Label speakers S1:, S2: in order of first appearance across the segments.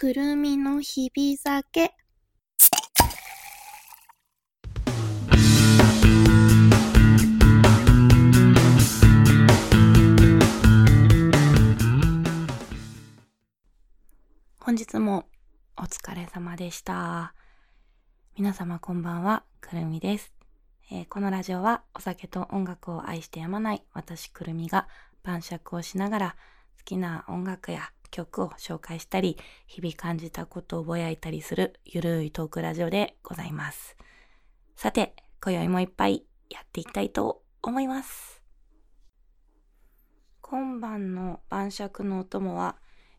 S1: くるみのひび酒。本日もお疲れ様でした。皆様こんばんは、くるみです。えーこのラジオはお酒と音楽を愛してやまない私くるみが晩酌をしながら好きな音楽や曲を紹介したり日々感じたことをぼやいたりするゆるいトークラジオでございます。さて、今宵もいっぱいやっていきたいと思います。今晩の晩酌のお供は、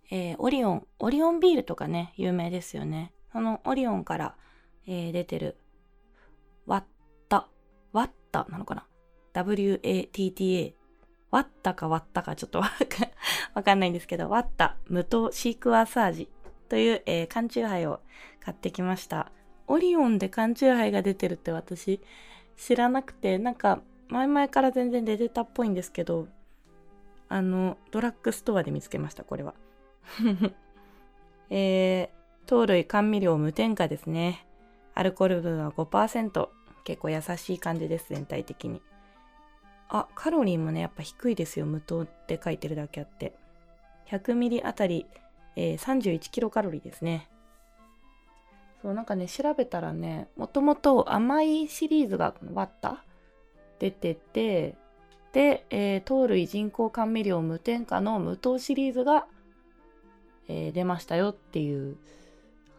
S1: えーオリオン、オリオンビールとかね、有名ですよね。そのオリオンから、えー出てる、ワッタ、ワッタなのかな ?W-A-T-T-A。ワッタかワッタかちょっとわかわかんないんですけど、ワッタ無糖シークワーサージという、えー缶チューハイを買ってきました。オリオンで缶チューハイが出てるって私知らなくて、なんか前々から全然出てたっぽいんですけど、あの、ドラッグストアで見つけました、これは。えー、糖類甘味料無添加ですね。アルコール分は5%。結構優しい感じです、全体的に。あ、カロリーもね、やっぱ低いですよ。無糖って書いてるだけあって。100ミリあたり、えー31キロカロリーですね。そう、なんかね、調べたらね、もともと甘いシリーズがワッタ出てて、で、えー糖類人工甘味料無添加の無糖シリーズが、えー出ましたよっていう、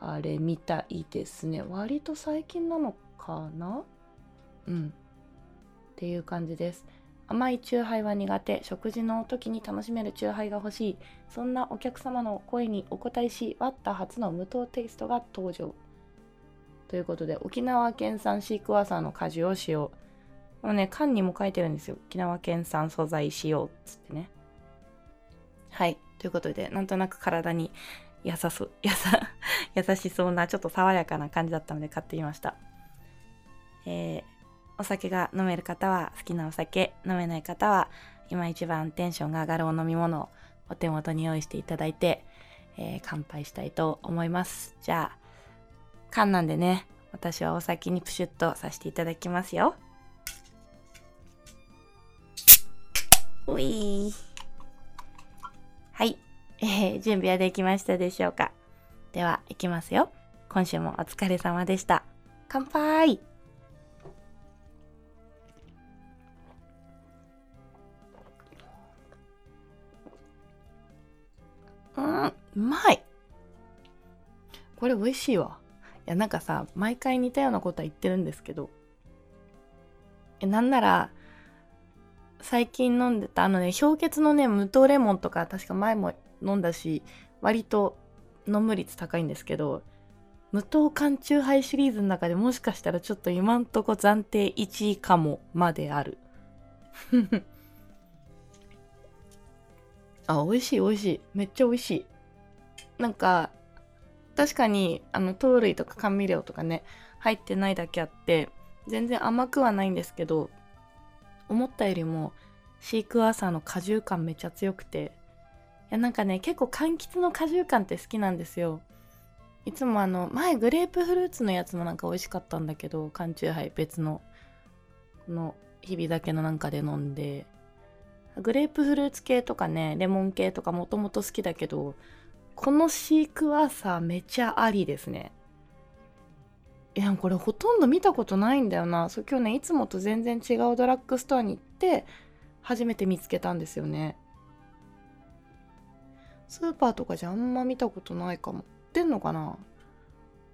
S1: あれみたいですね。割と最近なのかな？うん。っていう感じです。甘いチューハイは苦手。食事の時に楽しめるチューハイが欲しい。そんなお客様の声にお答えし、ワッタ初の無糖テイストが登場。ということで、沖縄県産シークワーサーの果汁を使用。このね、缶にも書いてるんですよ。沖縄県産素材使用っつってね。はい。ということで、なんとなく体に優そ、優、優しそうな、ちょっと爽やかな感じだったので買ってみました。えーお酒が飲める方は好きなお酒、飲めない方は今一番テンションが上がるお飲み物をお手元に用意していただいて、えー乾杯したいと思います。じゃあ、缶なんでね、私はお先にプシュッとさせていただきますよ。うい。はい、えー準備はできましたでしょうか？では、いきますよ。今週もお疲れ様でした。乾杯う、まいこれ美味しいわ。いや、なんかさ、毎回似たようなことは言ってるんですけど、え、なんなら、最近飲んでたあのね、氷結のね、無糖レモンとか確か前も飲んだし、割と飲む率高いんですけど、無糖缶チューハイシリーズの中でもしかしたらちょっと今んとこ暫定1位かもまである。あ、美味しい美味しい。めっちゃ美味しい。なんか、確かに、あの、糖類とか甘味料とかね、入ってないだけあって、全然甘くはないんですけど、思ったよりも、シークワーサーの果汁感めっちゃ強くて、いや、なんかね、結構柑橘の果汁感って好きなんですよ。いつもあの、前グレープフルーツのやつもなんか美味しかったんだけど、缶チューハイ別の、この、日々だけのなんかで飲んで、グレープフルーツ系とかね、レモン系とかもともと好きだけど、このシークワーサーめちゃありですね。いや、これほとんど見たことないんだよな。そう今日ね、いつもと全然違うドラッグストアに行って、初めて見つけたんですよね。スーパーとかじゃあんま見たことないかも。売ってんのかな？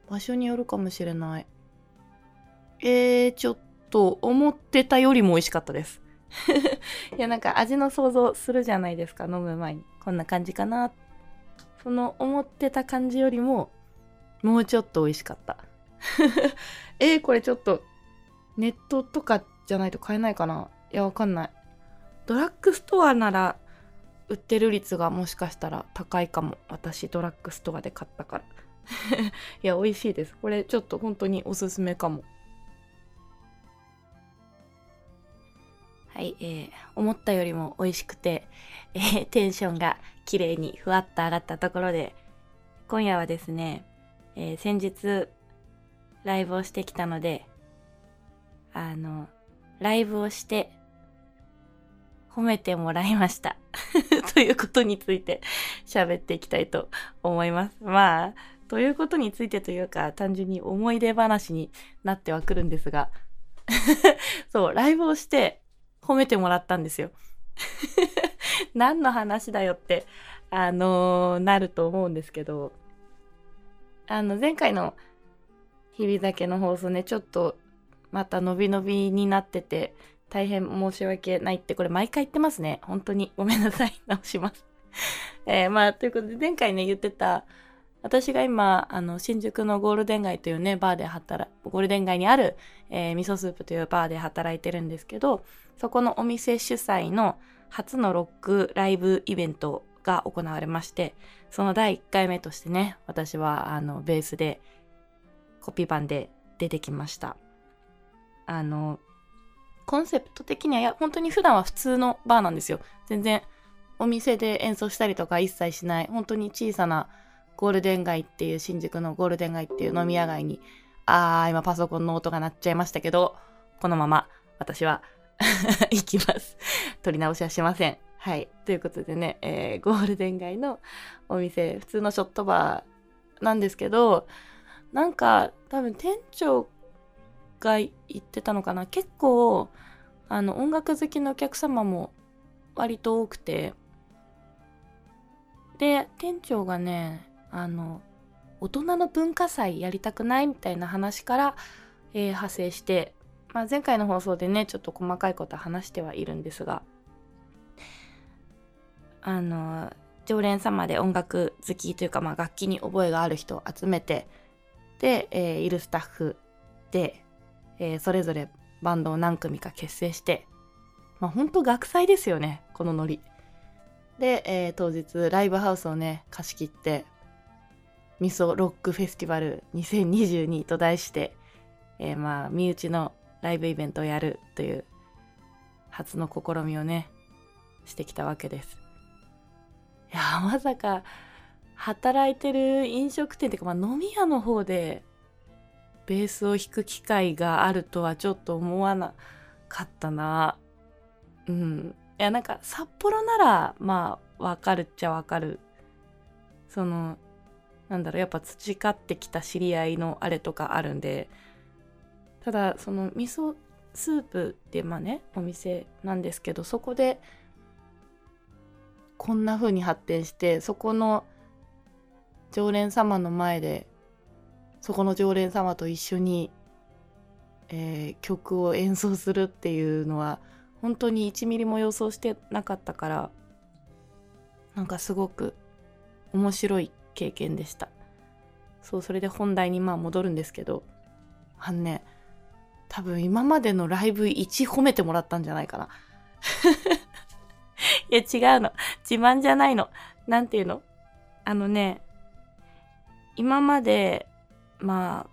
S1: 場所によるかもしれない。えー、ちょっと思ってたよりも美味しかったです。いやなんか味の想像するじゃないですか飲む前にこんな感じかなってその思ってた感じよりももうちょっと美味しかった。えー、これちょっとネットとかじゃないと買えないかな？いやわかんない。ドラッグストアなら売ってる率がもしかしたら高いかも。私ドラッグストアで買ったから。いや美味しいです。これちょっと本当におすすめかも。はい、えー思ったよりも美味しくて、えーテンションが綺麗にふわっと上がったところで、今夜はですね、えー、先日ライブをしてきたので、あの、ライブをして褒めてもらいました ということについて喋っていきたいと思います。まあ、ということについてというか、単純に思い出話になってはくるんですが そう、ライブをして褒めてもらったんですよ。何の話だよって、あのー、なると思うんですけど、あの、前回の日々だけの放送ね、ちょっとまた伸び伸びになってて、大変申し訳ないって、これ毎回言ってますね。本当にごめんなさい。直します。えー、まあ、ということで、前回ね、言ってた、私が今、あの、新宿のゴールデン街というね、バーで働、ゴールデン街にある、えー、味噌スープというバーで働いてるんですけど、そこのお店主催の初のロックライブイベントが行われまして、その第1回目としてね、私は、あの、ベースで、コピー版で出てきました。あの、コンセプト的には、や、本当に普段は普通のバーなんですよ。全然、お店で演奏したりとか一切しない、本当に小さなゴールデン街っていう新宿のゴールデン街っていう飲み屋街に、あー、今パソコンの音が鳴っちゃいましたけど、このまま私は 行きます。取り直しはしません。はい。ということでね、えー、ゴールデン街のお店、普通のショットバーなんですけど、なんか多分店長が言ってたのかな。結構、あの、音楽好きのお客様も割と多くて、で、店長がね、あの大人の文化祭やりたくないみたいな話から、えー、派生して、まあ、前回の放送でねちょっと細かいこと話してはいるんですがあの常連様で音楽好きというか、まあ、楽器に覚えがある人を集めてで、えー、いるスタッフで、えー、それぞれバンドを何組か結成して、まあ、ほんと学祭ですよねこのノリ。で、えー、当日ライブハウスをね貸し切って味噌ロックフェスティバル2022と題して、えー、まあ、身内のライブイベントをやるという初の試みをね、してきたわけです。いや、まさか、働いてる飲食店っていうか、まあ、飲み屋の方で、ベースを弾く機会があるとはちょっと思わなかったな。うん。いや、なんか、札幌なら、まあ、わかるっちゃわかる。その、なんだろうやっぱ培ってきた知り合いのあれとかあるんでただその味噌スープってまあねお店なんですけどそこでこんな風に発展してそこの常連様の前でそこの常連様と一緒に、えー、曲を演奏するっていうのは本当に1ミリも予想してなかったからなんかすごく面白い経験でした。そう、それで本題にまあ戻るんですけど、あのね、多分今までのライブ1褒めてもらったんじゃないかな。いや違うの。自慢じゃないの。なんていうの？あのね、今まで、まあ、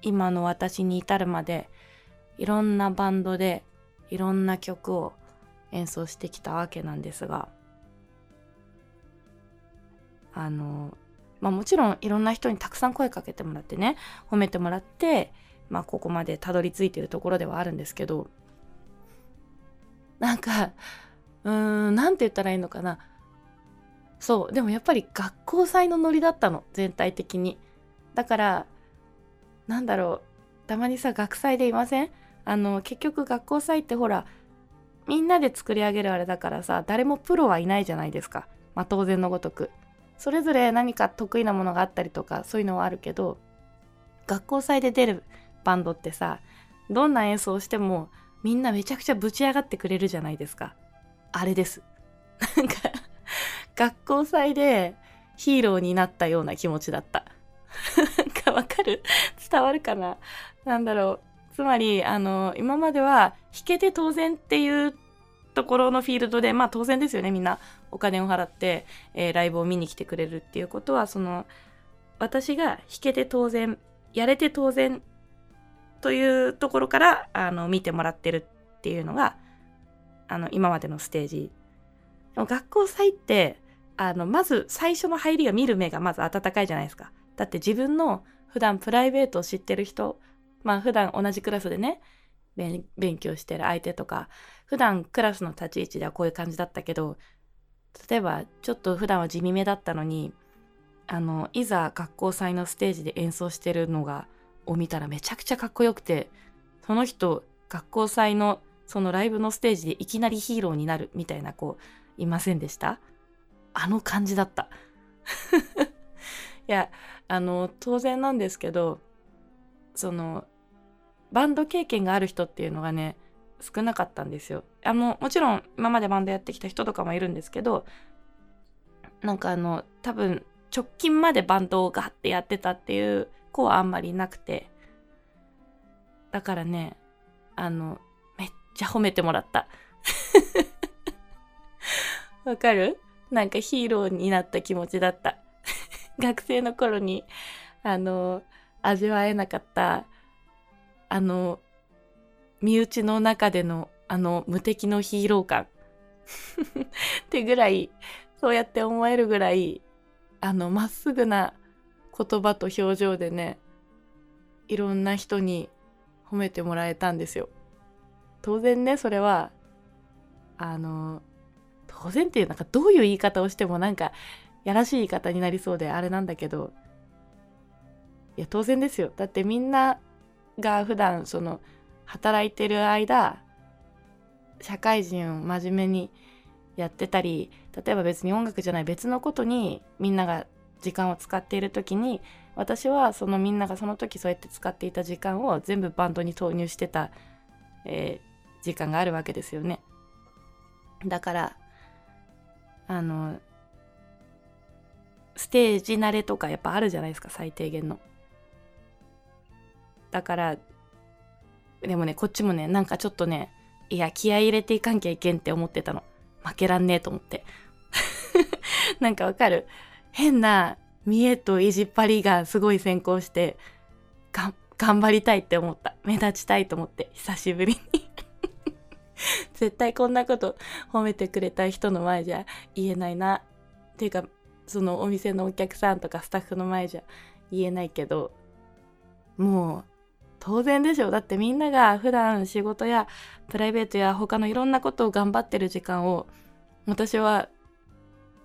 S1: 今の私に至るまで、いろんなバンドで、いろんな曲を演奏してきたわけなんですが、あの、まあもちろんいろんな人にたくさん声かけてもらってね、褒めてもらって、まあここまでたどり着いてるところではあるんですけど、なんか、うーん、なんて言ったらいいのかな。そう、でもやっぱり学校祭のノリだったの、全体的に。だから、なんだろう、たまにさ、学祭でいません？あの、結局学校祭ってほら、みんなで作り上げるあれだからさ、誰もプロはいないじゃないですか。まあ当然のごとく。それぞれ何か得意なものがあったりとかそういうのはあるけど学校祭で出るバンドってさどんな演奏してもみんなめちゃくちゃぶち上がってくれるじゃないですか。あれです。なんか学校祭でヒーローになったような気持ちだった。なんかわかる？伝わるかな？なんだろう。つまりあの今までは弾けて当然っていうところのフィールドでまあ当然ですよね。みんなお金を払って、えー、ライブを見に来てくれるっていうことはその私が弾けて当然やれて当然というところからあの見てもらってるっていうのがあの今までのステージでも学校祭ってあの、まず最初の入りが見る目がまず温かいじゃないですか。だって自分の普段プライベートを知ってる人、まあ普段同じクラスでね、勉強してる相手とか、普段クラスの立ち位置ではこういう感じだったけど、例えばちょっと普段は地味めだったのに、あの、いざ学校祭のステージで演奏してるのが、を見たらめちゃくちゃかっこよくて、その人、学校祭のそのライブのステージでいきなりヒーローになるみたいな子いませんでした？あの感じだった。いや、あの、当然なんですけど、その、バンド経験がある人っていうのがね、少なかったんですよ。あの、もちろん今までバンドやってきた人とかもいるんですけど、なんかあの、多分直近までバンドをガッてやってたっていう子はあんまりなくて、だからね、あの、めっちゃ褒めてもらった。わかる？なんかヒーローになった気持ちだった。学生の頃に、あの、味わえなかった、あの、身内の中での、あの、無敵のヒーロー感。ってぐらい、そうやって思えるぐらい、あの、まっすぐな言葉と表情でね、いろんな人に褒めてもらえたんですよ。当然ね、それは、あの、当然っていうなんかどういう言い方をしてもなんかやらしい言い方になりそうであれなんだけどいや当然ですよだってみんなが普段その働いてる間社会人を真面目にやってたり例えば別に音楽じゃない別のことにみんなが時間を使っている時に私はそのみんながその時そうやって使っていた時間を全部バンドに投入してた、えー、時間があるわけですよね。だからあのステージ慣れとかやっぱあるじゃないですか最低限の。だからでもねこっちもねなんかちょっとねいや気合入れていかんきゃいけんって思ってたの。負けらんねえと思って。なんかわかる？変な見栄と意地っ張りがすごい先行して頑張りたいって思った目立ちたいと思って久しぶりに 絶対こんなこと褒めてくれた人の前じゃ言えないな。っていうか、そのお店のお客さんとかスタッフの前じゃ言えないけど、もう当然でしょ。だってみんなが普段仕事やプライベートや他のいろんなことを頑張ってる時間を、私は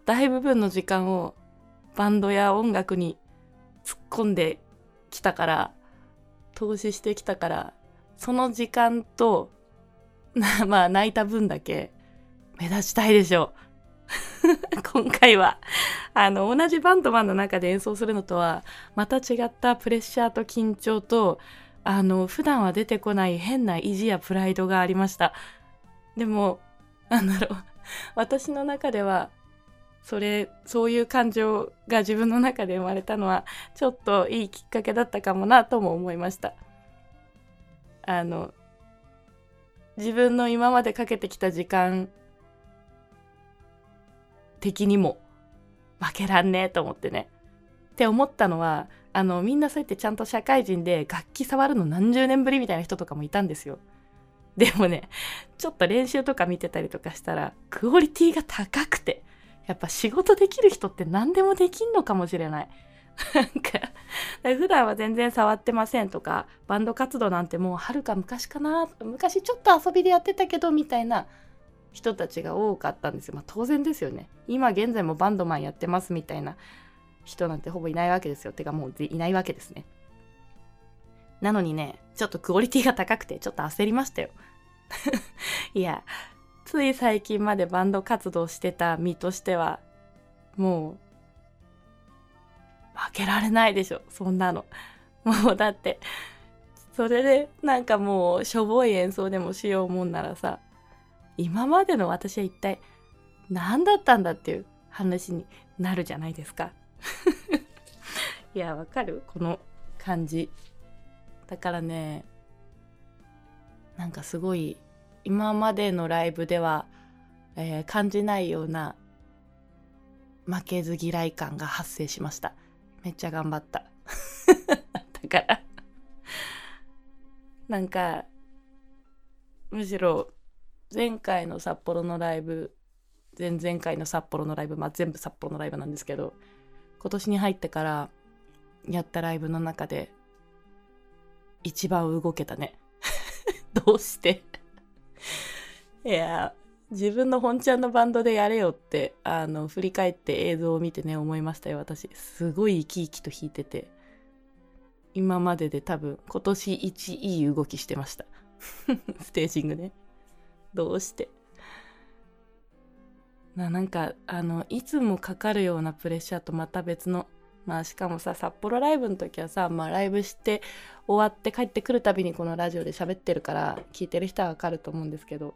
S1: 大部分の時間をバンドや音楽に突っ込んできたから、投資してきたから、その時間と まあ泣いた分だけ目立ちたいでしょう。今回は、あの、同じバンドマンの中で演奏するのとは、また違ったプレッシャーと緊張と、あの、普段は出てこない変な意地やプライドがありました。でも、なんだろう、私の中では、それ、そういう感情が自分の中で生まれたのは、ちょっといいきっかけだったかもなとも思いました。あの、自分の今までかけてきた時間的にも負けらんねえと思ってね。って思ったのはあのみんなそうやってちゃんと社会人で楽器触るの何十年ぶりみたいな人とかもいたんですよ。でもねちょっと練習とか見てたりとかしたらクオリティが高くてやっぱ仕事できる人って何でもできんのかもしれない。なんか、普段は全然触ってませんとか、バンド活動なんてもうはるか昔かな、昔ちょっと遊びでやってたけど、みたいな人たちが多かったんですよ。まあ当然ですよね。今現在もバンドマンやってますみたいな人なんてほぼいないわけですよ。てかもういないわけですね。なのにね、ちょっとクオリティが高くて、ちょっと焦りましたよ。いや、つい最近までバンド活動してた身としては、もう負けられないでしょ、そんなの。もうだって、それでなんかもうしょぼい演奏でもしようもんならさ、今までの私は一体何だったんだっていう話になるじゃないですか。いや、わかる？この感じ。だからね、なんかすごい今までのライブでは、えー、感じないような負けず嫌い感が発生しました。めっちゃ頑張った。だからなんか、むしろ前回の札幌のライブ前々回の札幌のライブ、まあ全部札幌のライブなんですけど、今年に入ってからやったライブの中で一番動けたね。どうしていや、自分の本ちゃんのバンドでやれよって、あの、振り返って映像を見てね、思いましたよ、私。すごい生き生きと弾いてて。今までで多分、今年一いい動きしてました。ステージングね。どうしてななんかあのいつもかかるようなプレッシャーとまた別のまあしかもさ札幌ライブの時はさ、まあ、ライブして終わって帰ってくるたびにこのラジオで喋ってるから聞いてる人はわかると思うんですけど。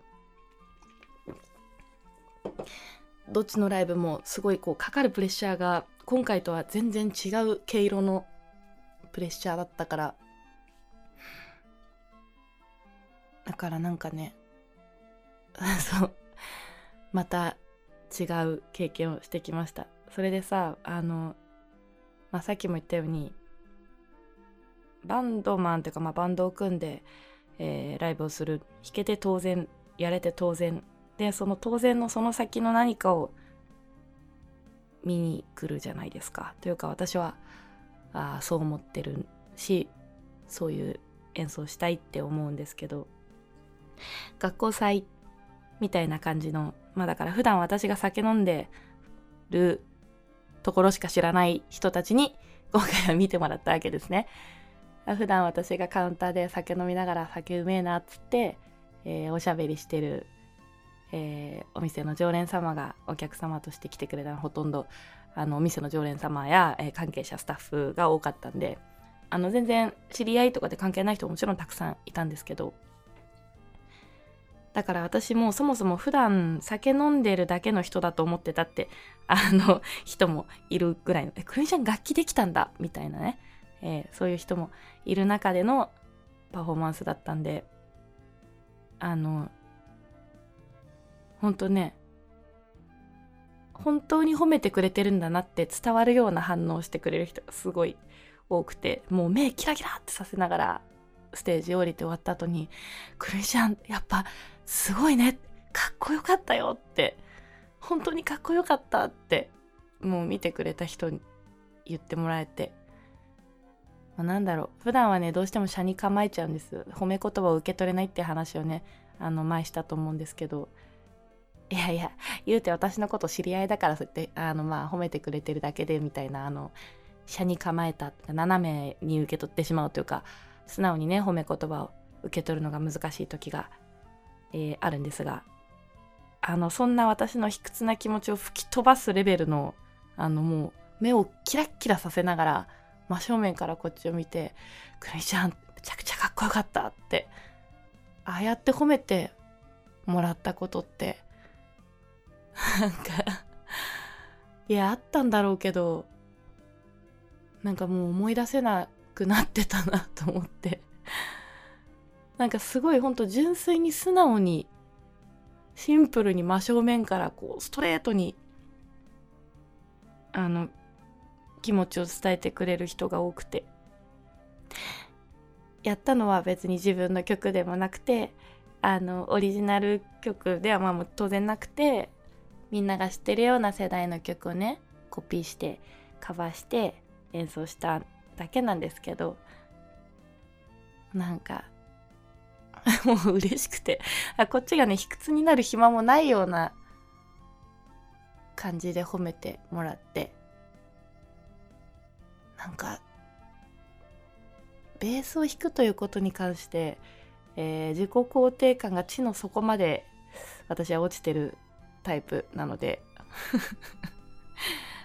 S1: どっちのライブもすごいこうかかるプレッシャーが今回とは全然違う毛色のプレッシャーだったから。だからなんかね そう。また違う経験をしてきました。それでさあの、まあ、さっきも言ったようにバンドマンっていうか、まあ、バンドを組んで、えー、ライブをする。弾けて当然やれて当然。でその当然のその先の何かを見に来るじゃないですか。というか私はあそう思ってるしそういう演奏したいって思うんですけど。学校祭みたいな感じのまあだから普段私が酒飲んでるところしか知らない人たちに今回は見てもらったわけですね。普段私がカウンターで酒飲みながら酒うめえなっつって、えー、おしゃべりしてる、えー、お店の常連様がお客様として来てくれたのほとんどあのお店の常連様や、えー、関係者スタッフが多かったんであの全然知り合いとかで関係ない人ももちろんたくさんいたんですけどだから私もそもそも普段酒飲んでるだけの人だと思ってたってあの人もいるぐらいの「えくるみちゃん楽器できたんだ」みたいなね、えー、そういう人もいる中でのパフォーマンスだったんであの本当ね本当に褒めてくれてるんだなって伝わるような反応してくれる人がすごい多くてもう目キラキラってさせながらステージ降りて終わった後に「くるみちゃんやっぱすごいね。かっこよかったよって。本当にかっこよかったって。もう見てくれた人に言ってもらえて、まあ、なんだろう。普段はねどうしても車に構えちゃうんです。褒め言葉を受け取れないって話をねあの前したと思うんですけど。いやいや言うて私のこと知り合いだからそうやってあのまあ褒めてくれてるだけでみたいなあの車に構えた斜めに受け取ってしまうというか素直にね褒め言葉を受け取るのが難しい時がえー、あるんですがあのそんな私の卑屈な気持ちを吹き飛ばすレベルのあのもう目をキラッキラさせながら真正面からこっちを見て「くるみちゃんめちゃくちゃかっこよかった」ってああやって褒めてもらったことってなんかいやあったんだろうけどなんかもう思い出せなくなってたなと思って。なんかすごいほんと純粋に素直にシンプルに真正面からこうストレートにあの気持ちを伝えてくれる人が多くて。やったのは別に自分の曲でもなくてあのオリジナル曲ではまあ当然なくてみんなが知ってるような世代の曲をねコピーしてカバーして演奏しただけなんですけどなんか もう嬉しくて。あこっちがね卑屈になる暇もないような感じで褒めてもらって。なんかベースを弾くということに関して、えー、自己肯定感が地の底まで私は落ちてるタイプなので。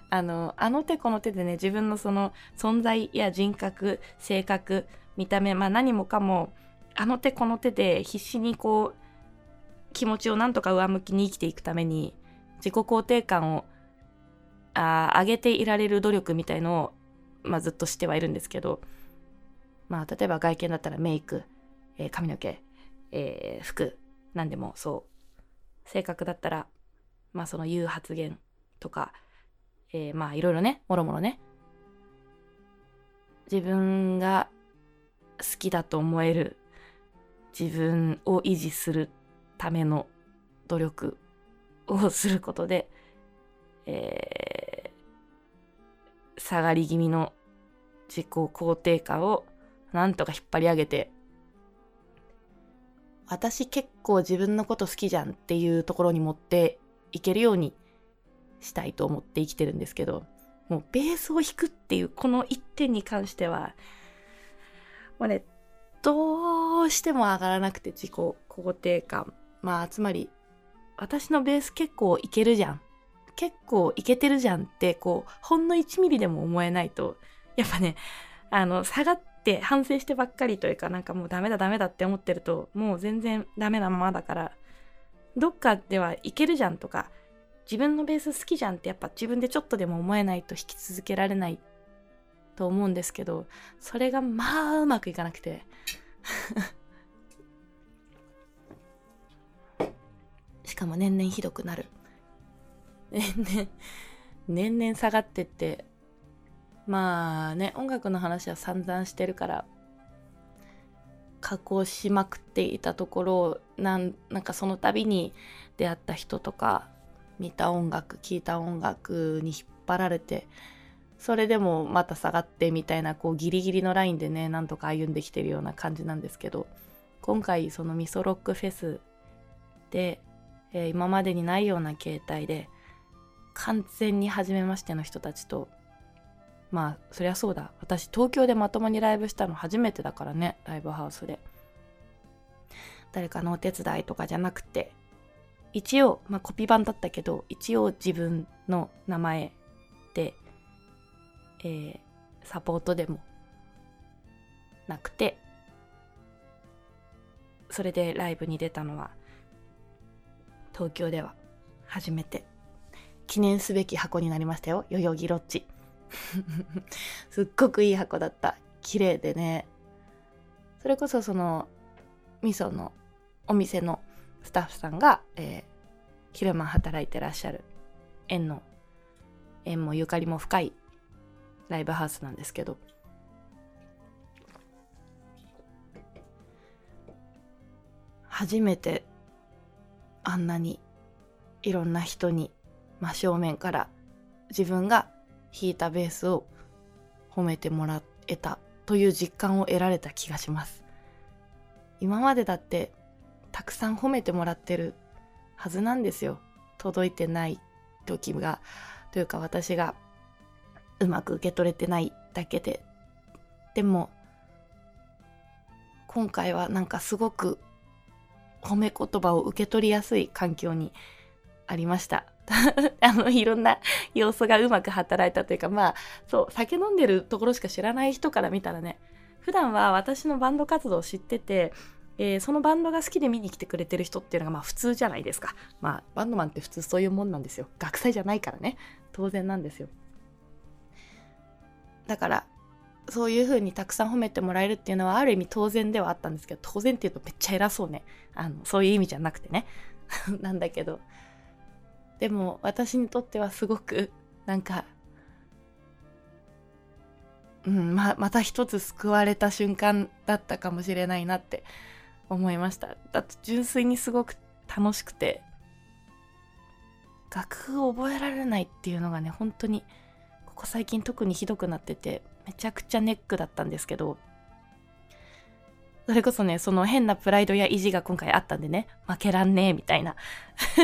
S1: あのあの手この手でね自分のその存在や人格性格見た目まあ何もかもあの手この手で必死にこう気持ちをなんとか上向きに生きていくために自己肯定感をあ上げていられる努力みたいのを、まあ、ずっとしてはいるんですけど、まあ、例えば外見だったらメイク、えー、髪の毛、えー、服何でもそう性格だったら、まあ、その言う発言とか、えー、まあいろいろねもろもろね自分が好きだと思える自分を維持するための努力をすることで、えー、下がり気味の自己肯定感をなんとか引っ張り上げて、私結構自分のこと好きじゃんっていうところに持っていけるようにしたいと思って生きてるんですけど、もうベースを弾くっていうこの一点に関しては、もうね、どうしても上がらなくて自己肯定感。まあ、つまり、私のベース結構いけるじゃん。結構いけてるじゃんって、こう、ほんの1ミリでも思えないと、やっぱね、あの、下がって反省してばっかりというか、なんかもうダメだダメだって思ってると、もう全然ダメなままだから、どっかではいけるじゃんとか、自分のベース好きじゃんってやっぱ自分でちょっとでも思えないと弾き続けられないと思うんですけど、それがまあうまくいかなくて。しかも年々ひどくなる。年々、年々下がってって、まあね、音楽の話は散々してるから、加工しまくっていたところなんなんかその度に出会った人とか見た音楽聴いた音楽に引っ張られてそれでもまた下がってみたいなこうギリギリのラインでねなんとか歩んできてるような感じなんですけど今回そのミソロックフェスで、えー、今までにないような形態で完全に初めましての人たちとまあそりゃそうだ。私東京でまともにライブしたの初めてだからねライブハウスで。誰かのお手伝いとかじゃなくて一応、まあ、コピー版だったけど一応自分の名前で、えー、サポートでもなくてそれでライブに出たのは東京では初めて記念すべき箱になりましたよ。代々木ロッジ。すっごくいい箱だった。綺麗でね。それこそその味噌のお店のスタッフさんが、えー、昼間働いてらっしゃる縁の縁もゆかりも深いライブハウスなんですけど。初めてあんなにいろんな人に真正面から自分が弾いたベースを褒めてもらえたという実感を得られた気がします。今までだってたくさん褒めてもらってるはずなんですよ。届いてない時がというか私がうまく受け取れてないだけででも今回はなんかすごく褒め言葉を受け取りやすい環境にありました あのいろんな要素がうまく働いたというかまあそう酒飲んでるところしか知らない人から見たらね普段は私のバンド活動を知っててえ、そのバンドが好きで見に来てくれてる人っていうのがまあ普通じゃないですか。まあバンドマンって普通そういうもんなんですよ。学祭じゃないからね。当然なんですよ。だからそういう風にたくさん褒めてもらえるっていうのはある意味当然ではあったんですけど当然っていうとめっちゃ偉そうね。あのそういう意味じゃなくてね。なんだけど。でも私にとってはすごくなんかうんままた一つ救われた瞬間だったかもしれないなって思いました。だと純粋にすごく楽しくて楽譜を覚えられないっていうのがね本当にここ最近特にひどくなっててめちゃくちゃネックだったんですけどそれこそねその変なプライドや意地が今回あったんでね負けらんねえみたいな。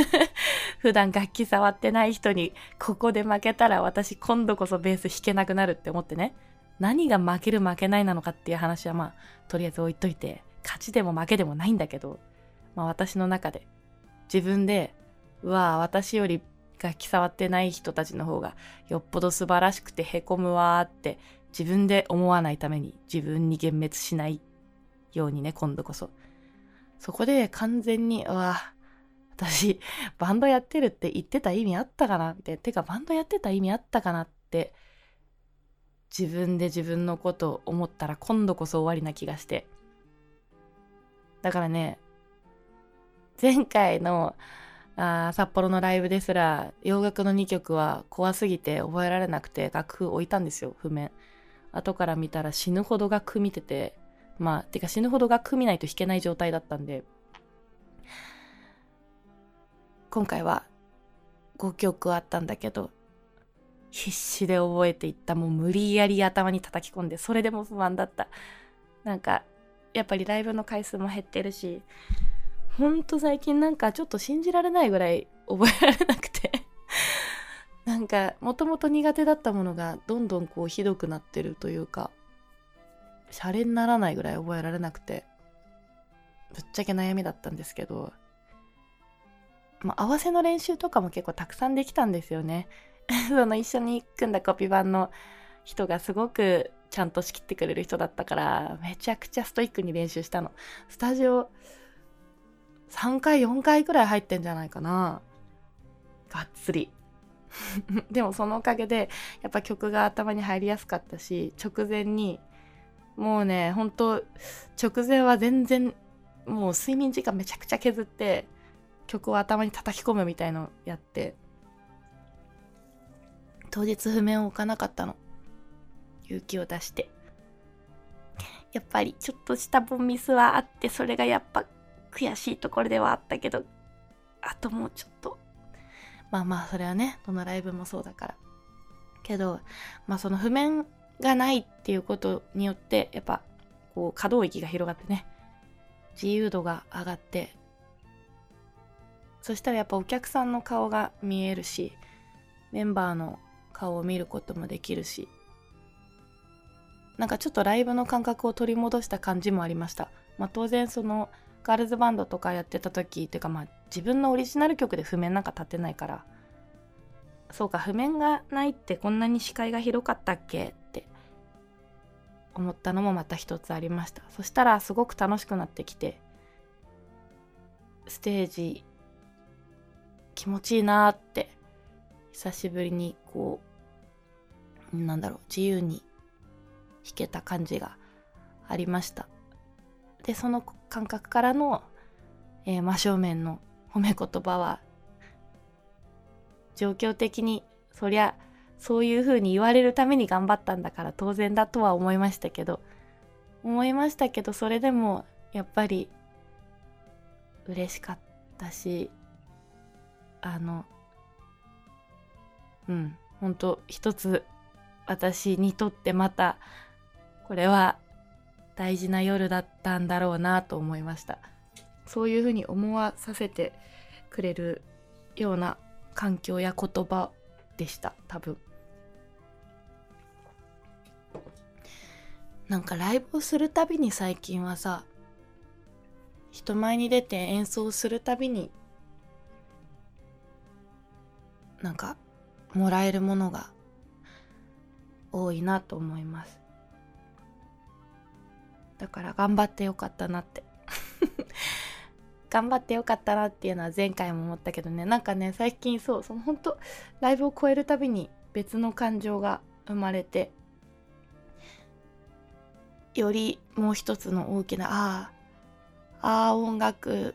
S1: 普段楽器触ってない人にここで負けたら私今度こそベース弾けなくなるって思ってね何が負ける負けないなのかっていう話はまあとりあえず置いといて勝ちでも負けでもないんだけど、まあ、私の中で自分でうわ私より楽器触ってない人たちの方がよっぽど素晴らしくてへこむわーって自分で思わないために自分に幻滅しないようにね今度こそ。そこで完全にうわ私バンドやってるって言ってた意味あったかなっててかバンドやってた意味あったかなって自分で自分のことを思ったら今度こそ終わりな気がして。だからね、前回のあ札幌のライブですら洋楽の2曲は怖すぎて覚えられなくて楽譜置いたんですよ譜面。後から見たら死ぬほど楽譜見ててまあてか死ぬほど楽譜見ないと弾けない状態だったんで。今回は5曲あったんだけど必死で覚えていった。もう無理やり頭に叩き込んでそれでも不安だった。なんかやっぱりライブの回数も減ってるしほんと最近なんかちょっと信じられないぐらい覚えられなくて なんかもともと苦手だったものがどんどんこうひどくなってるというかシャレにならないぐらい覚えられなくてぶっちゃけ悩みだったんですけどまあ、合わせの練習とかも結構たくさんできたんですよね。その一緒に組んだコピー版の人がすごくちゃんと仕切ってくれる人だったからめちゃくちゃストイックに練習したの。スタジオ3回4回くらい入ってんじゃないかな。がっつり。でもそのおかげでやっぱ曲が頭に入りやすかったし直前にもうね本当直前は全然もう睡眠時間めちゃくちゃ削って曲を頭に叩き込むみたいのやって当日譜面を置かなかったの勇気を出してやっぱりちょっとしたボンミスはあってそれがやっぱ悔しいところではあったけどあともうちょっと。まあまあそれはねどのライブもそうだから。けどまあその譜面がないっていうことによってやっぱこう可動域が広がってね自由度が上がってそしたらやっぱお客さんの顔が見えるしメンバーの顔を見ることもできるしなんかちょっとライブの感覚を取り戻した感じもありました、まあ、当然そのガールズバンドとかやってた時っていうかまあ自分のオリジナル曲で譜面なんか立てないからそうか譜面がないってこんなに視界が広かったっけって思ったのもまた一つありました。そしたらすごく楽しくなってきてステージ気持ちいいなって久しぶりにこうなんだろう自由に弾けた感じがありました。でその感覚からの、えー、真正面の褒め言葉は状況的にそりゃそういう風に言われるために頑張ったんだから当然だとは思いましたけど思いましたけどそれでもやっぱり嬉しかったしあのうん本当一つ私にとってまたこれは大事な夜だったんだろうなと思いました。そういうふうに思わさせてくれるような環境や言葉でした多分。なんかライブをするたびに最近はさ人前に出て演奏するたびになんかもらえるものが多いなと思います。だから頑張ってよかったなって。頑張ってよかったなっていうのは前回も思ったけどね。なんかね最近そうその本当ライブを超えるたびに別の感情が生まれてよりもう一つの大きなあああ音楽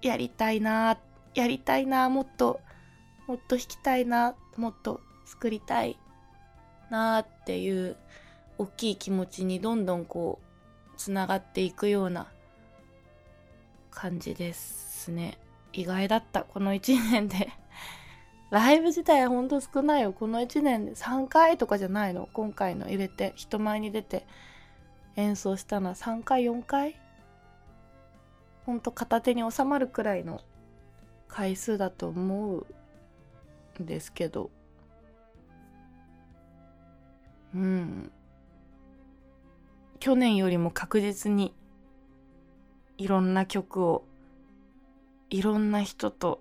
S1: やりたいなやりたいなもっともっと弾きたいなもっと作りたいなっていう大きい気持ちにどんどんこうつながっていくような感じですね。意外だった。この1年で。ライブ自体ほんと少ないよ。この1年で3回とかじゃないの。今回の入れて人前に出て演奏したのは3回4回。ほんと片手に収まるくらいの回数だと思うんですけど。うん。去年よりも確実にいろんな曲をいろんな人と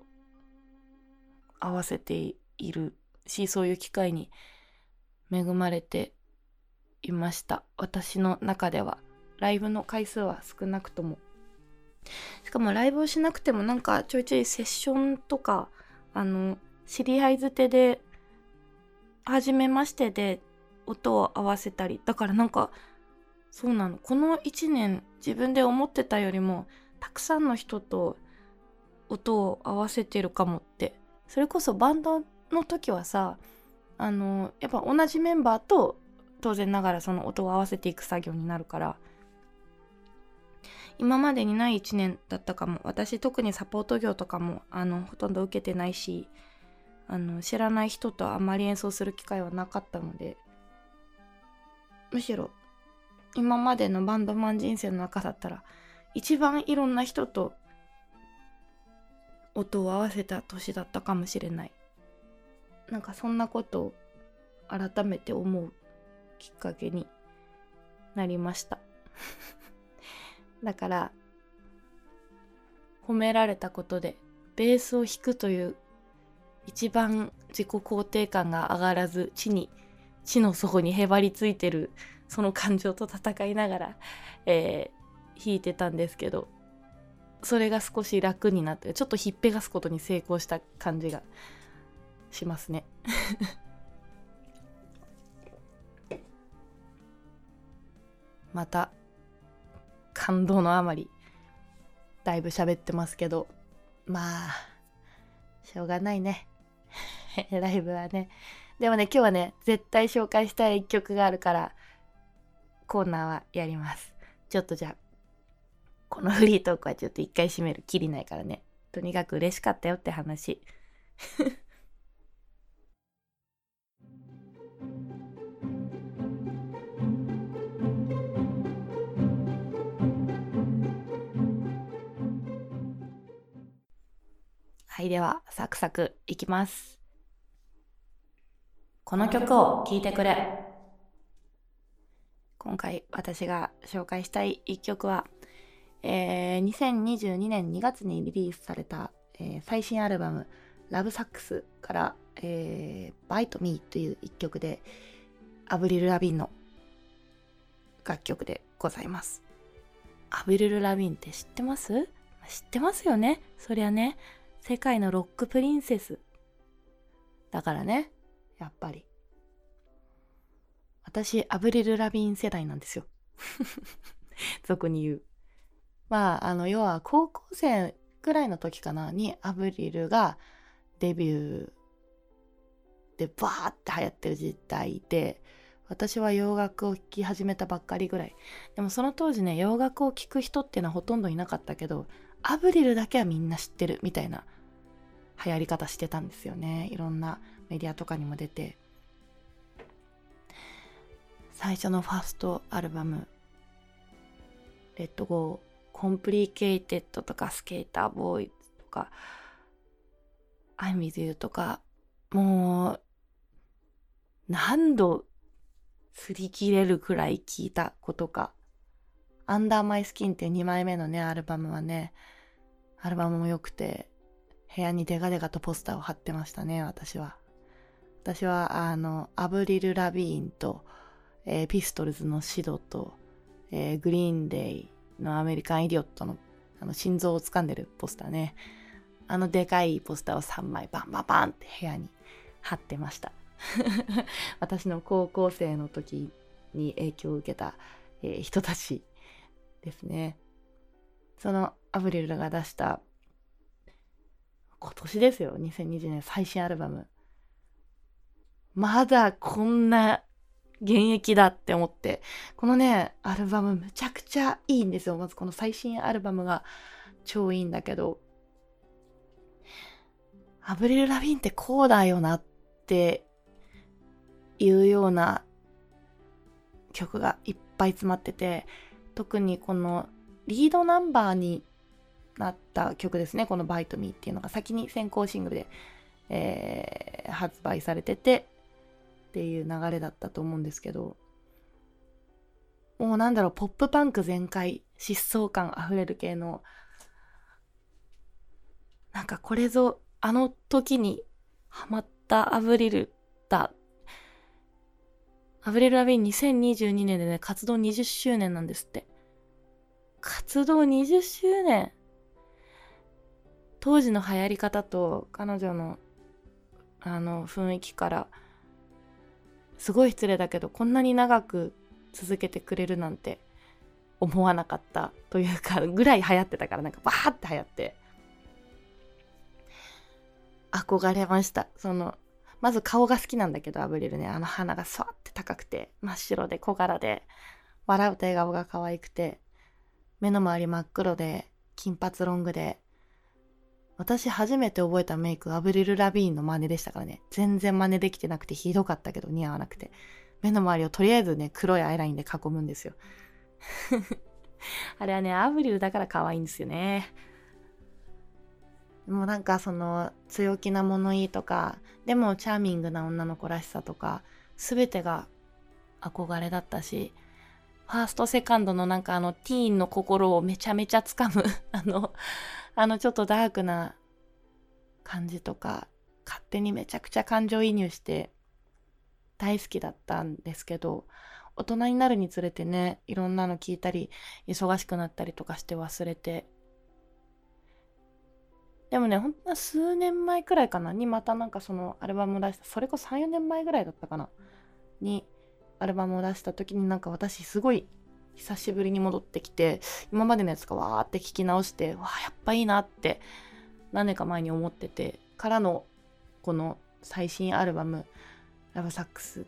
S1: 合わせているしそういう機会に恵まれていました。私の中では。ライブの回数は少なくとも。しかもライブをしなくてもなんかちょいちょいセッションとかあの知り合いづてで初めましてで音を合わせたりだからなんかそうなの。この1年自分で思ってたよりもたくさんの人と音を合わせてるかもって。それこそバンドの時はさあのやっぱ同じメンバーと当然ながらその音を合わせていく作業になるから。今までにない1年だったかも。私特にサポート業とかもあのほとんど受けてないしあの知らない人とあまり演奏する機会はなかったので。むしろ今までのバンドマン人生の中だったら一番いろんな人と音を合わせた年だったかもしれない。なんかそんなことを改めて思うきっかけになりました。だから褒められたことでベースを弾くという一番自己肯定感が上がらず地に地の底にへばりついてるその感情と戦いながら、えー、弾いてたんですけどそれが少し楽になってちょっとひっぺがすことに成功した感じがしますね。また感動のあまりだいぶ喋ってますけどまあしょうがないね。ライブはね。でもね今日はね絶対紹介したい一曲があるからコーナーはやりますちょっとじゃあこのフリートークはちょっと一回閉めるきりないからねとにかく嬉しかったよって話 はい、では、サクサクいきます。この曲を聴いてくれ。今回私が紹介したい一曲は、えー、2022年2月にリリースされた、えー、最新アルバム、ラブサックスから、えー、Bite Me という一曲で、アブリル・ラビンの楽曲でございます。アブリル・ラビンって知ってます？知ってますよねそりゃね。世界のロックプリンセス。だからね、やっぱり。私、アブリル・ラビン世代なんですよ。俗に言う。まあ、あの、要は高校生くらいの時かなにアブリルがデビューでバーって流行ってる時代で、私は洋楽を聴き始めたばっかりぐらい。でもその当時ね、洋楽を聴く人っていうのはほとんどいなかったけど、アブリルだけはみんな知ってるみたいな流行り方してたんですよねいろんなメディアとかにも出て最初のファーストアルバム「 Let Go」「 Complicated」とか「スケーターボーイ」とか「I'm with you」とかもう何度擦り切れるくらい聞いたことかアンダーマイスキンっていう2枚目のね、アルバムはね、アルバムも良くて、部屋にデカデカとポスターを貼ってましたね、私は。私は、あの、アブリル・ラビーンと、えー、ピストルズのシドと、えー、グリーンデイのアメリカン・イディオットのあの心臓を掴んでるポスターね。あのでかいポスターを3枚バンバンバンって部屋に貼ってました。私の高校生の時に影響を受けた、えー、人たちですね。そのアブリルが出した今年ですよ、2020年最新アルバム。まだこんな現役だって思って、このね、アルバムむちゃくちゃいいんですよ。まずこの最新アルバムが超いいんだけど、アブリル・ラビンってこうだよなっていうような曲がいっぱい詰まってて、特にこのリードナンバーになった曲ですねこの「バイトミーっていうのが先に先行シングルで、えー、発売されててっていう流れだったと思うんですけどもうなんだろうポップパンク全開疾走感あふれる系のなんかこれぞあの時にハマったアブリルだアブリル・ラビン2022年でね、活動20周年なんですって。活動20周年？当時の流行り方と彼女のあの雰囲気からすごい失礼だけどこんなに長く続けてくれるなんて思わなかったというかぐらい流行ってたからなんかバーって流行って憧れましたそのまず顔が好きなんだけど、アブリルね。あの鼻がそわって高くて、真っ白で小柄で、笑うと笑顔が可愛くて、目の周り真っ黒で、金髪ロングで、私初めて覚えたメイク、アブリル・ラビーンの真似でしたからね。全然真似できてなくてひどかったけど似合わなくて。目の周りをとりあえずね、黒いアイラインで囲むんですよ。あれはね、アブリルだから可愛いんですよね。もうなんかその強気な物言いとか、でもチャーミングな女の子らしさとか、すべてが憧れだったし、ファーストセカンドのなんかあのティーンの心をめちゃめちゃ掴む あの、あのちょっとダークな感じとか、勝手にめちゃくちゃ感情移入して大好きだったんですけど、大人になるにつれてね、いろんなの聞いたり、忙しくなったりとかして忘れて。でもね、ほんと数年前くらいかなにまたなんかそのアルバム出した、それこそ3、4年前ぐらいだったかなにアルバムを出した時になんか私すごい久しぶりに戻ってきて、今までのやつがわーって聞き直して、わーやっぱいいなって何年か前に思ってて、からのこの最新アルバム、ラブサックス。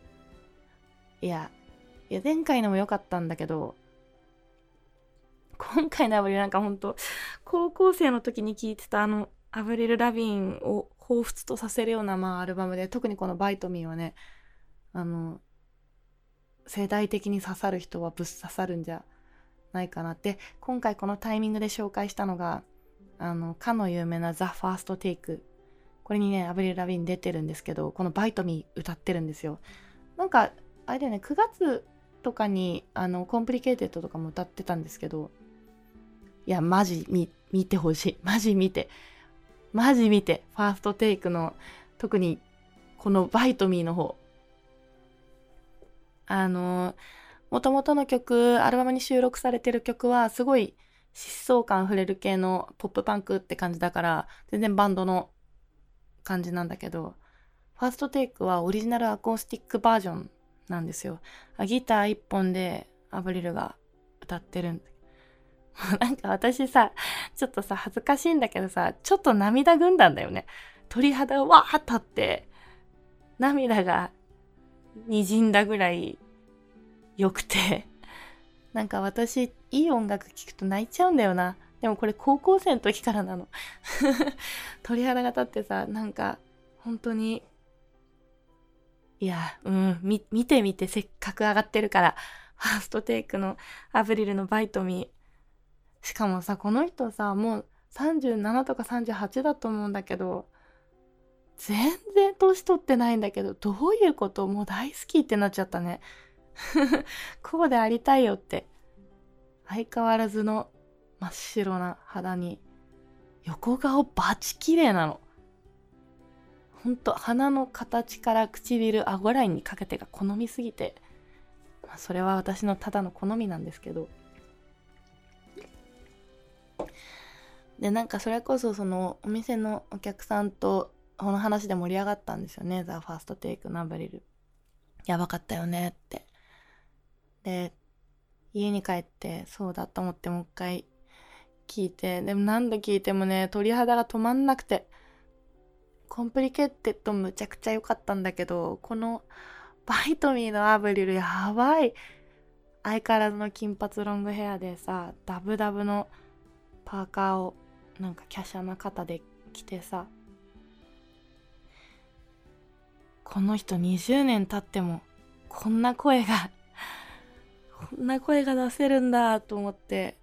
S1: いや、いや前回のも良かったんだけど、今回のアブリルなんかほんと、高校生の時に聴いてたあの、アブリル・ラビンを彷彿とさせるような、まあ、アルバムで、特にこのバイトミーはね、あの、世代的に刺さる人はぶっ刺さるんじゃないかなって、今回このタイミングで紹介したのが、あの、かの有名な THE FIRST TAKE。これにね、アブリル・ラヴィーン出てるんですけど、この Bite Me 歌ってるんですよ。なんか、あれだよね、9月とかに、あの、 Complicated とかも歌ってたんですけど、いや、マジ、み、見てほしい。マジ見て。マジ見て。 FIRST TAKE の、特に、この Bite Me の方。あの、元々の曲、アルバムに収録されてる曲は、すごい疾走感溢れる系のポップパンクって感じだから、全然バンドの感じなんだけど、ファーストテイクはオリジナルアコースティックバージョンなんですよ。ギター一本でアブリルが歌ってるんだ なんか私さ、ちょっとさ、恥ずかしいんだけどさ、ちょっと涙ぐんだんだよね。鳥肌がわーっとって、涙が滲んだぐらい良くて、なんか私、いい音楽聴くと泣いちゃうんだよな。でもこれ高校生の時からなの。鳥肌が立ってさ、なんか、本当に、いや、うん、み、見てみてせっかく上がってるから、ファーストテイクのアブリルのバイトミ。しかもさ、この人さ、もう37とか38だと思うんだけど、全然年取ってないんだけど、どういうこと？もう大好きってなっちゃったね。こうでありたいよって。相変わらずの真っ白な肌に、横顔バチ綺麗なの。ほんと、鼻の形から唇、顎ラインにかけてが好みすぎて、まあ、それは私のただの好みなんですけど。で、なんかそれこそそのお店のお客さんとこの話で盛り上がったんですよね。 THE FIRST TAKE のアブリル。やばかったよねって。で、家に帰って、そうだと思ってもう一回聞いて、でも何度聞いてもね、鳥肌が止まんなくて、 Complicated むちゃくちゃ良かったんだけど、この Bite Me のアブリルやばい。相変わらずの金髪ロングヘアでさ、ダブダブのパーカーをなんか華奢な肩で着てさ、この人20年経ってもこんな声が こんな声が出せるんだと思って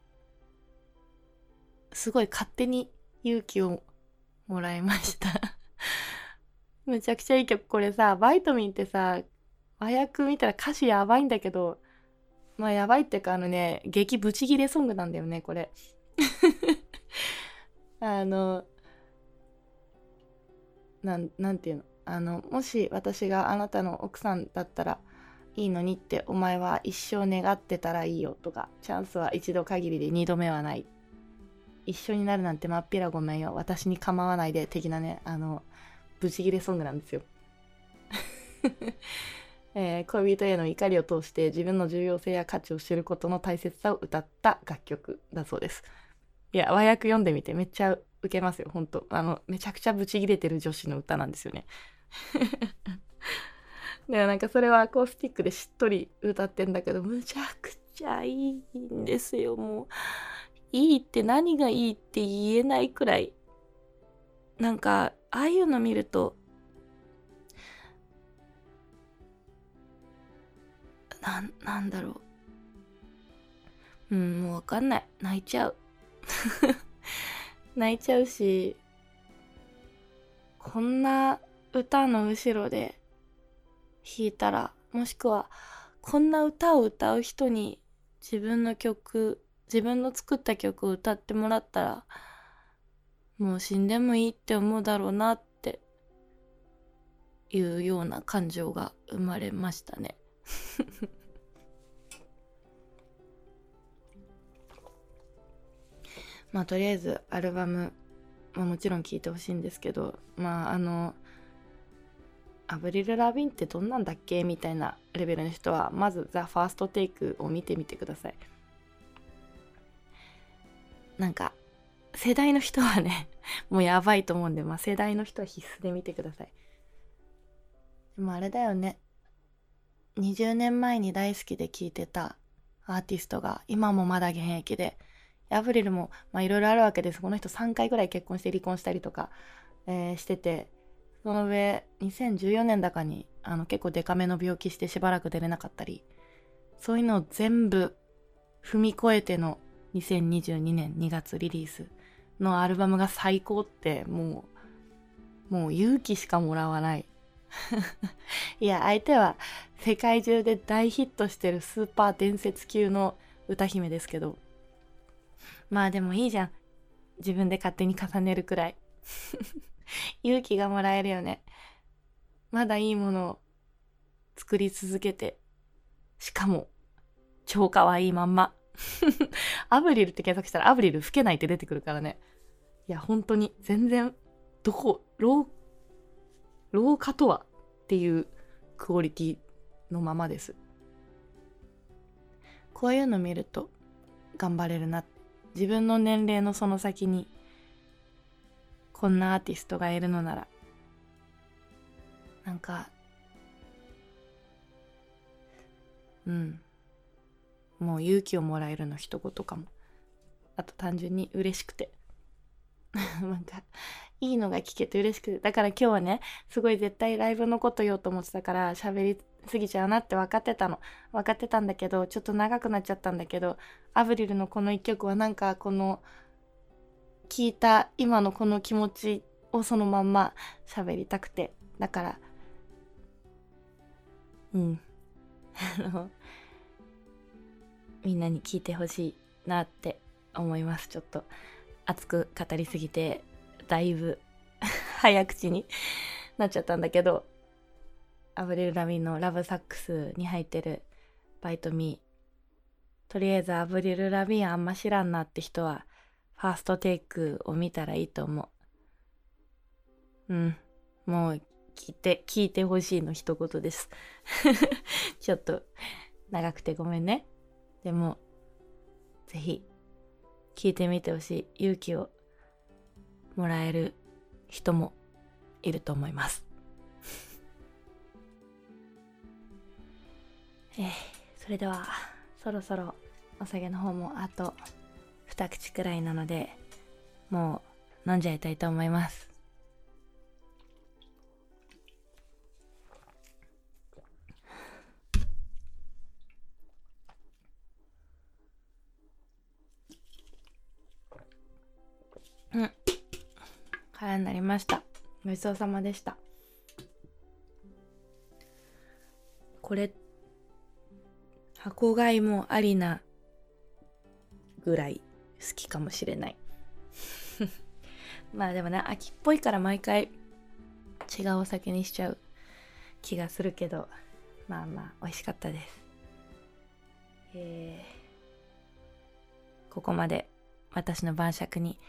S1: すごい勝手に勇気をもらいました。めちゃくちゃいい曲。これさバイトミンってさ和訳見たら歌詞やばいんだけどまあやばいっていうかあのね激ブチギレソングなんだよねこれ。あのなんなんていうの？あのもし私があなたの奥さんだったらいいのにってお前は一生願ってたらいいよとかチャンスは一度限りで二度目はない。一緒になるなんてまっぴらごめんよ。私に構わないで的なねあのブチギレソングなんですよ、えー、恋人への怒りを通して自分の重要性や価値を知ることの大切さを歌った楽曲だそうです。いや和訳読んでみて。めっちゃ受けますよ。本当。あのめちゃくちゃブチギレてる女子の歌なんですよね。でもなんかそれはアコースティックでしっとり歌ってんだけどむちゃくちゃいいんですよ。もういいって何がいいって言えないくらい。なんかああいうの見るとななんだろう。うんもうわかんない。泣いちゃう。泣いちゃうしこんな歌の後ろで弾いたらもしくはこんな歌を歌う人に自分の曲自分の作った曲を歌ってもらったらもう死んでもいいって思うだろうなっていうような感情が生まれましたね。まあとりあえずアルバムももちろん聴いてほしいんですけどまああのアブリル・ラビンってどんなんだっけ？みたいなレベルの人はまずザ・ファーストテイクを見てみてください。なんか世代の人はね もうやばいと思うんで、まあ、世代の人は必須で見てください。でもあれだよね。20年前に大好きで聴いてたアーティストが今もまだ現役でアブリルもいろいろあるわけですこの人3回ぐらい結婚して離婚したりとか、えー、しててその上2014年だかにあの結構デカめの病気してしばらく出れなかったりそういうのを全部踏み越えての2022年2月リリースのアルバムが最高ってもうもう勇気しかもらわない。いや相手は世界中で大ヒットしてるスーパー伝説級の歌姫ですけどまあでもいいじゃん。自分で勝手に重ねるくらい。勇気がもらえるよね。まだいいものを作り続けて、しかも、超可愛いまんま。アブリルって検索したらアブリル老けないって出てくるからね。いや、本当に全然、どこ、老、老化とはっていうクオリティのままです。こういうの見ると頑張れるなって自分の年齢のその先にこんなアーティストがいるのならなんかうん。もう勇気をもらえるの一言かも。あと単純に嬉しくて。なんかいいのが聞けて嬉しくて。だから今日はねすごい絶対ライブのこと言おうと思ってたから喋り過ぎちゃうなって分かってたの。分かってたんだけどちょっと長くなっちゃったんだけどアブリルのこの一曲はなんかこの聞いた今のこの気持ちをそのまんま喋りたくて。だからうん。みんなに聞いてほしいなって思います。ちょっと熱く語りすぎてだいぶ早口になっちゃったんだけどアブリル・ラミンのラブサックスに入ってるバイトミー。とりあえずアブリル・ラビンあんま知らんなって人は、ファーストテイクを見たらいいと思う。うん。もう、聞いて、聞いてほしいの一言です。ちょっと、長くてごめんね。でも、ぜひ、聞いてみてほしい。勇気をもらえる人もいると思います。えー、それではそろそろお酒の方もあと2口くらいなのでもう飲んじゃいたいと思います。うん。空になりました。ごちそうさまでした。これ箱買いもありなぐらい好きかもしれない。まあでもね秋っぽいから毎回違うお酒にしちゃう気がするけどまあまあ美味しかったです。えー、ここまで私の晩酌に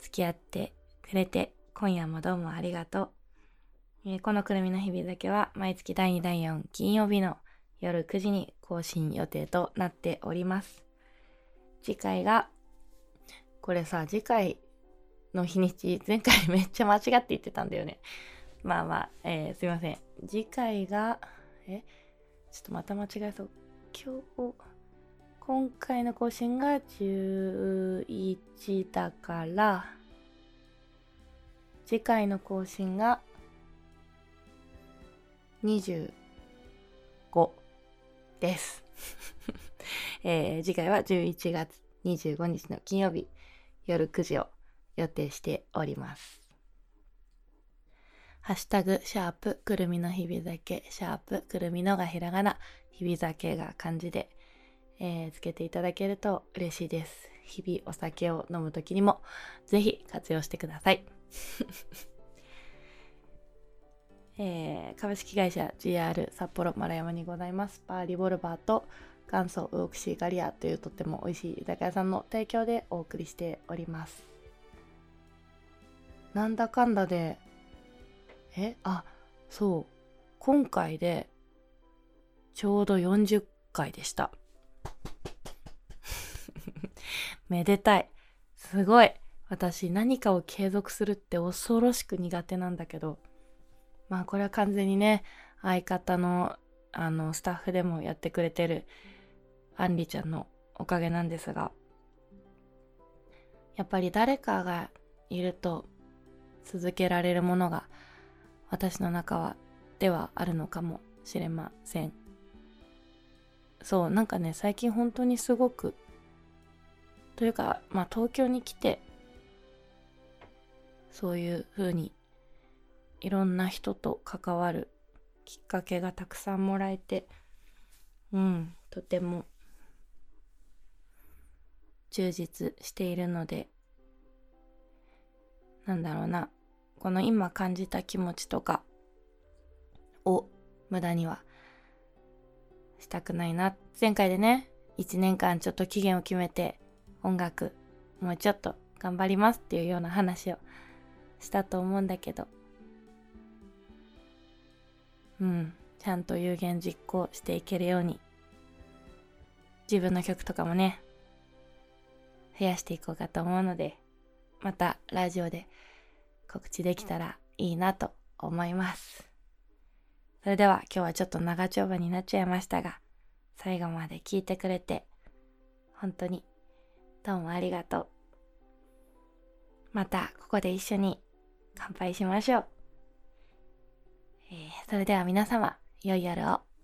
S1: 付き合ってくれて今夜もどうもありがとう、えー、このくるみの日々だけは毎月第2第4金曜日の夜9時に更新予定となっております。次回が、これさ、次回の日にち、前回 めっちゃ間違って言ってたんだよね。まあまあ、えー、すいません。次回が、え、ちょっとまた間違えそう。今日、今回の更新が11だから、次回の更新が25です。えー次回は11月25日の金曜日夜9時を予定しております。ハッシュタグ、シャープ、くるみの日々酒、シャープ、くるみのがひらがな、日々酒が漢字で、えーつけていただけると嬉しいです。日々お酒を飲むときにも、ぜひ活用してください。えー株式会社 GR 札幌丸山にございますバーリボルバーと元祖ウオクシーガリアというとっても美味しい居酒屋さんの提供でお送りしております。なんだかんだでえあそう今回でちょうど40回でした。めでたい。すごい。私何かを継続するって恐ろしく苦手なんだけど。まあこれは完全にね相方のあのスタッフでもやってくれてるアンリちゃんのおかげなんですがやっぱり誰かがいると続けられるものが私の中はではあるのかもしれません。そうなんかね最近本当にすごくというかまあ東京に来てそういう風にいろんな人と関わるきっかけがたくさんもらえてうんとても充実しているのでなんだろうなこの今感じた気持ちとかを無駄にはしたくないな。前回でね1年間ちょっと期限を決めて音楽もうちょっと頑張りますっていうような話をしたと思うんだけどうんちゃんと有言実行していけるように自分の曲とかもね増やしていこうかと思うのでまたラジオで告知できたらいいなと思います。それでは今日はちょっと長丁場になっちゃいましたが最後まで聞いてくれて本当にどうもありがとう。またここで一緒に乾杯しましょう、えーそれでは皆様良い夜を。